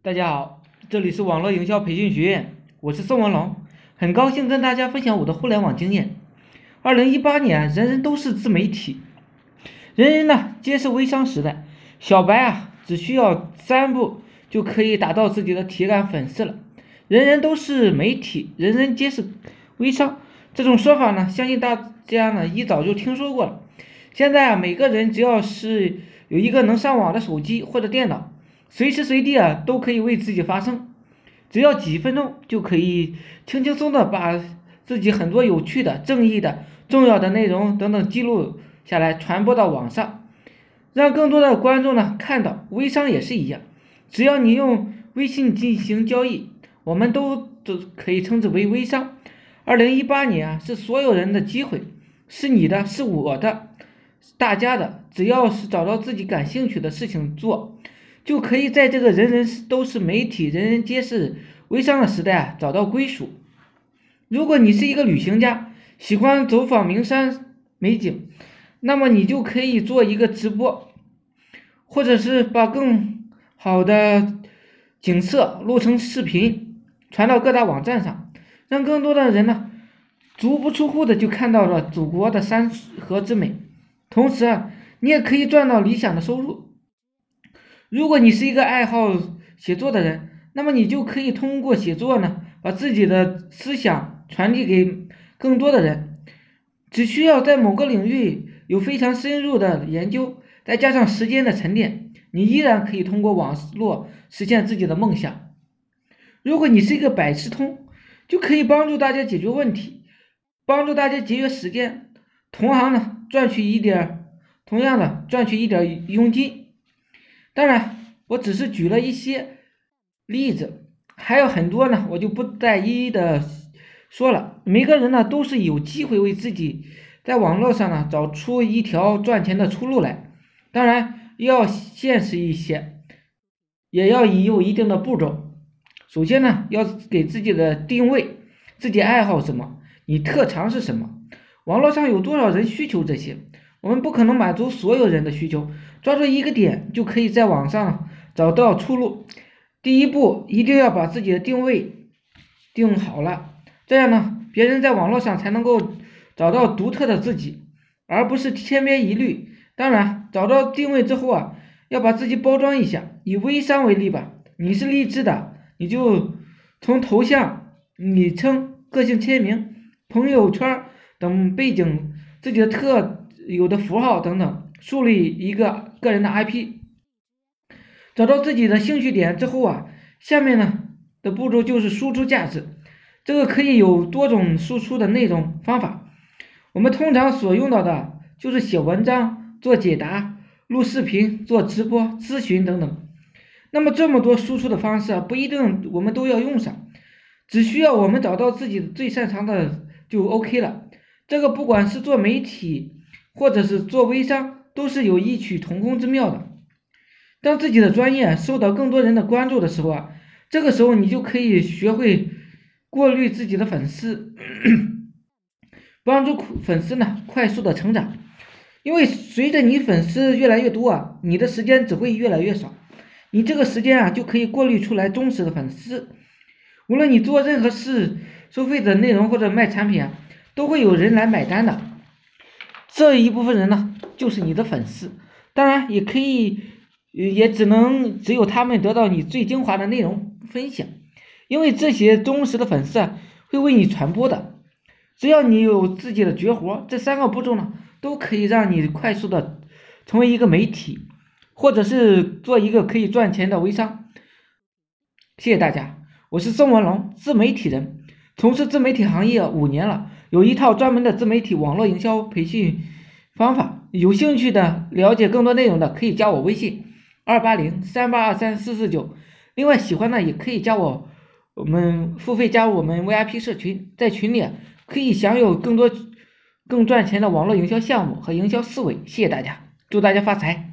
大家好，这里是网络营销培训学院，我是宋文龙，很高兴跟大家分享我的互联网经验。二零一八年，人人都是自媒体，人人呢皆是微商时代。小白啊，只需要三步就可以达到自己的铁杆粉丝了。人人都是媒体，人人皆是微商，这种说法呢，相信大家呢一早就听说过了。现在啊，每个人只要是有一个能上网的手机或者电脑。随时随地啊，都可以为自己发声，只要几分钟就可以轻轻松的把自己很多有趣的、正义的、重要的内容等等记录下来，传播到网上，让更多的观众呢看到。微商也是一样，只要你用微信进行交易，我们都都可以称之为微商。二零一八年啊，是所有人的机会，是你的，是我的，大家的，只要是找到自己感兴趣的事情做。就可以在这个人人都是媒体、人人皆是微商的时代啊找到归属。如果你是一个旅行家，喜欢走访名山美景，那么你就可以做一个直播，或者是把更好的景色录成视频，传到各大网站上，让更多的人呢足不出户的就看到了祖国的山河之美。同时啊，你也可以赚到理想的收入。如果你是一个爱好写作的人，那么你就可以通过写作呢，把自己的思想传递给更多的人。只需要在某个领域有非常深入的研究，再加上时间的沉淀，你依然可以通过网络实现自己的梦想。如果你是一个百事通，就可以帮助大家解决问题，帮助大家节约时间，同行呢赚取一点，同样的赚取一点佣金。当然，我只是举了一些例子，还有很多呢，我就不再一一的说了。每个人呢都是有机会为自己在网络上呢找出一条赚钱的出路来，当然要现实一些，也要有一定的步骤。首先呢，要给自己的定位，自己爱好什么，你特长是什么，网络上有多少人需求这些。我们不可能满足所有人的需求，抓住一个点就可以在网上找到出路。第一步，一定要把自己的定位定好了，这样呢，别人在网络上才能够找到独特的自己，而不是千篇一律。当然，找到定位之后啊，要把自己包装一下。以微商为例吧，你是励志的，你就从头像、昵称、个性签名、朋友圈等背景自己的特。有的符号等等，树立一个个人的 IP，找到自己的兴趣点之后啊，下面呢的步骤就是输出价值，这个可以有多种输出的内容方法。我们通常所用到的就是写文章、做解答、录视频、做直播、咨询等等。那么这么多输出的方式不一定我们都要用上，只需要我们找到自己最擅长的就 OK 了。这个不管是做媒体。或者是做微商，都是有异曲同工之妙的。当自己的专业受到更多人的关注的时候啊，这个时候你就可以学会过滤自己的粉丝，帮助粉丝呢快速的成长。因为随着你粉丝越来越多啊，你的时间只会越来越少，你这个时间啊就可以过滤出来忠实的粉丝。无论你做任何事，收费的内容或者卖产品啊，都会有人来买单的。这一部分人呢，就是你的粉丝，当然也可以，也只能只有他们得到你最精华的内容分享，因为这些忠实的粉丝啊，会为你传播的。只要你有自己的绝活，这三个步骤呢，都可以让你快速的成为一个媒体，或者是做一个可以赚钱的微商。谢谢大家，我是宋文龙，自媒体人，从事自媒体行业五年了。有一套专门的自媒体网络营销培训方法，有兴趣的了解更多内容的可以加我微信二八零三八二三四四九。另外喜欢的也可以加我，我们付费加入我们 VIP 社群，在群里可以享有更多更赚钱的网络营销项目和营销思维。谢谢大家，祝大家发财。